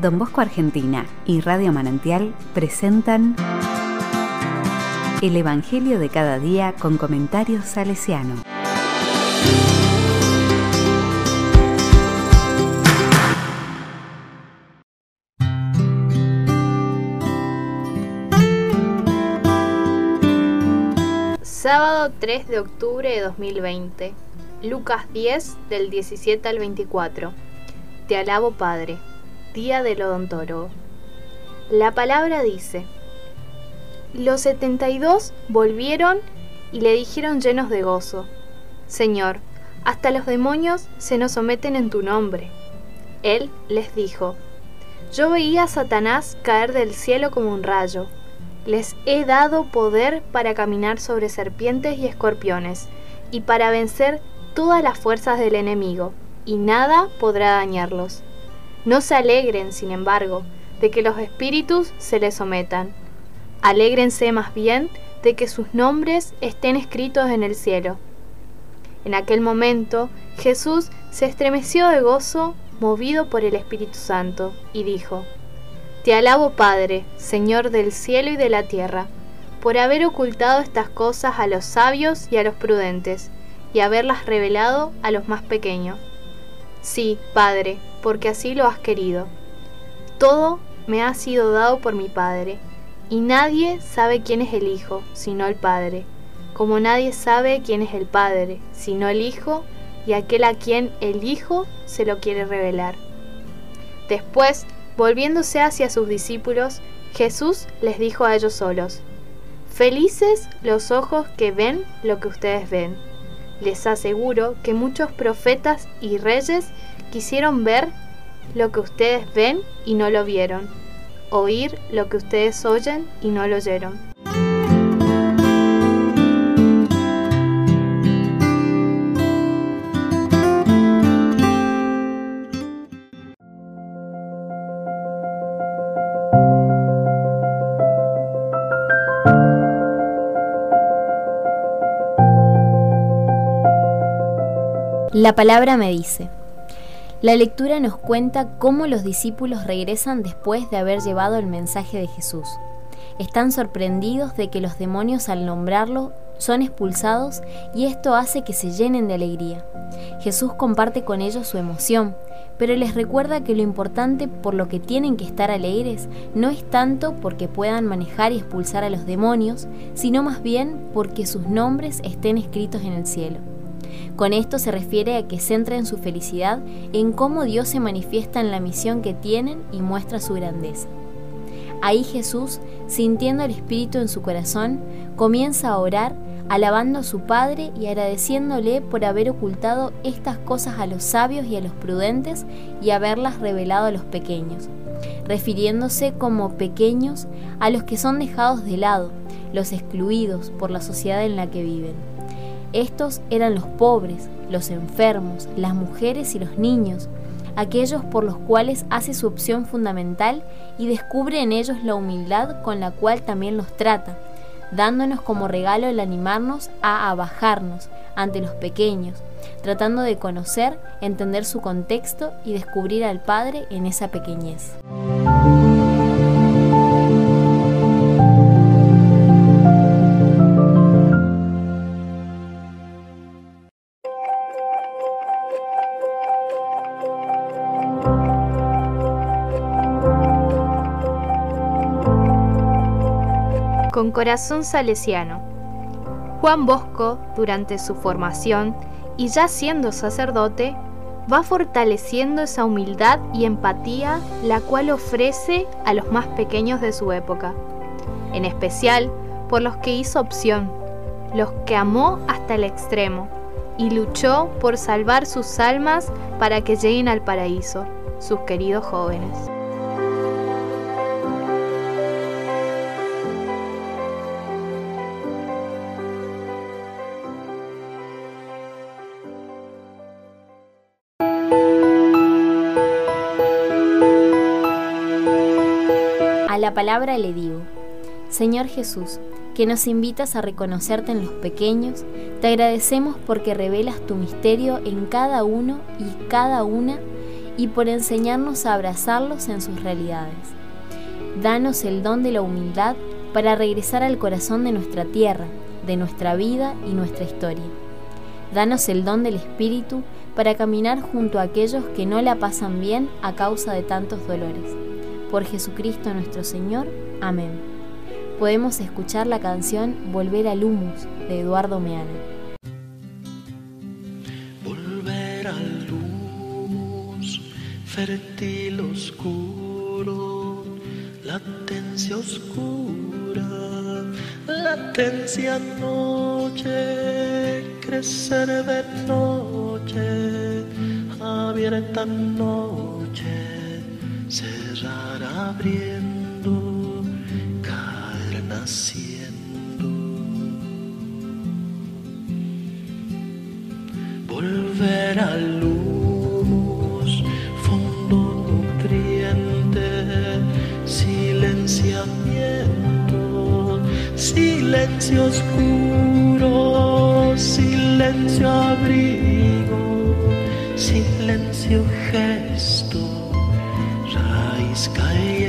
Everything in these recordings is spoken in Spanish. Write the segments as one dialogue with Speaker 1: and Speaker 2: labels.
Speaker 1: Don Bosco Argentina y Radio Manantial presentan El Evangelio de cada día con comentarios salesiano.
Speaker 2: Sábado 3 de octubre de 2020. Lucas 10 del 17 al 24. Te alabo Padre. Día del odontólogo. La palabra dice, Los 72 volvieron y le dijeron llenos de gozo, Señor, hasta los demonios se nos someten en tu nombre. Él les dijo, Yo veía a Satanás caer del cielo como un rayo. Les he dado poder para caminar sobre serpientes y escorpiones, y para vencer todas las fuerzas del enemigo, y nada podrá dañarlos. No se alegren, sin embargo, de que los espíritus se les sometan. Alégrense más bien de que sus nombres estén escritos en el cielo. En aquel momento Jesús se estremeció de gozo, movido por el Espíritu Santo, y dijo, te alabo Padre, Señor del cielo y de la tierra, por haber ocultado estas cosas a los sabios y a los prudentes, y haberlas revelado a los más pequeños. Sí, Padre, porque así lo has querido. Todo me ha sido dado por mi Padre, y nadie sabe quién es el Hijo, sino el Padre, como nadie sabe quién es el Padre, sino el Hijo, y aquel a quien el Hijo se lo quiere revelar. Después Volviéndose hacia sus discípulos, Jesús les dijo a ellos solos, Felices los ojos que ven lo que ustedes ven. Les aseguro que muchos profetas y reyes quisieron ver lo que ustedes ven y no lo vieron, oír lo que ustedes oyen y no lo oyeron.
Speaker 3: La palabra me dice. La lectura nos cuenta cómo los discípulos regresan después de haber llevado el mensaje de Jesús. Están sorprendidos de que los demonios al nombrarlo son expulsados y esto hace que se llenen de alegría. Jesús comparte con ellos su emoción, pero les recuerda que lo importante por lo que tienen que estar alegres no es tanto porque puedan manejar y expulsar a los demonios, sino más bien porque sus nombres estén escritos en el cielo. Con esto se refiere a que centren su felicidad en cómo Dios se manifiesta en la misión que tienen y muestra su grandeza. Ahí Jesús, sintiendo el Espíritu en su corazón, comienza a orar, alabando a su Padre y agradeciéndole por haber ocultado estas cosas a los sabios y a los prudentes y haberlas revelado a los pequeños, refiriéndose como pequeños a los que son dejados de lado, los excluidos por la sociedad en la que viven. Estos eran los pobres, los enfermos, las mujeres y los niños, aquellos por los cuales hace su opción fundamental y descubre en ellos la humildad con la cual también los trata, dándonos como regalo el animarnos a abajarnos ante los pequeños, tratando de conocer, entender su contexto y descubrir al Padre en esa pequeñez.
Speaker 2: Corazón salesiano. Juan Bosco, durante su formación y ya siendo sacerdote, va fortaleciendo esa humildad y empatía la cual ofrece a los más pequeños de su época, en especial por los que hizo opción, los que amó hasta el extremo y luchó por salvar sus almas para que lleguen al paraíso, sus queridos jóvenes.
Speaker 3: Palabra le digo, Señor Jesús, que nos invitas a reconocerte en los pequeños, te agradecemos porque revelas tu misterio en cada uno y cada una y por enseñarnos a abrazarlos en sus realidades. Danos el don de la humildad para regresar al corazón de nuestra tierra, de nuestra vida y nuestra historia. Danos el don del Espíritu para caminar junto a aquellos que no la pasan bien a causa de tantos dolores. Por Jesucristo nuestro Señor. Amén. Podemos escuchar la canción Volver al Humus de Eduardo Meana.
Speaker 4: Volver al humus, fértil oscuro, latencia oscura, latencia noche, crecer de noche, abierta noche, abriendo, caer naciendo. volver a luz, fondo nutriente, silenciamiento, silencio oscuro, silencio abrigo, silencio gesto, 哎呀！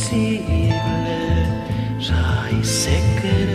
Speaker 4: Invisible, raíz secreta,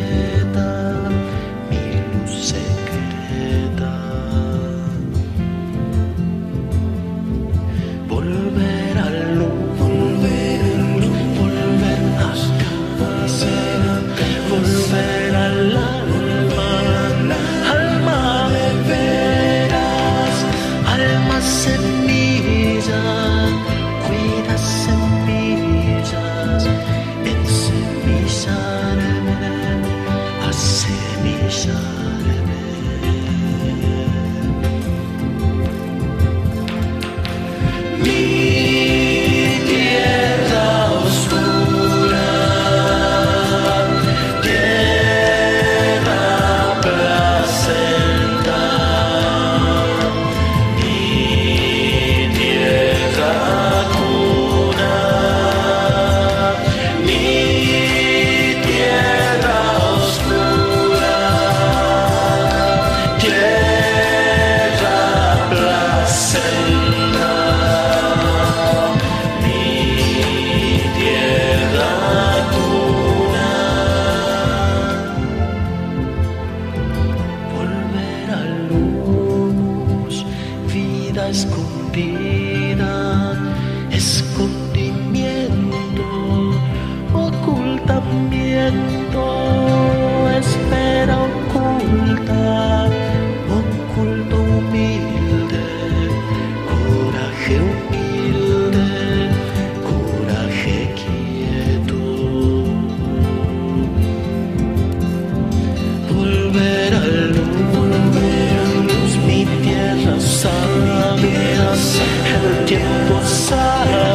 Speaker 4: Tipo, que tu.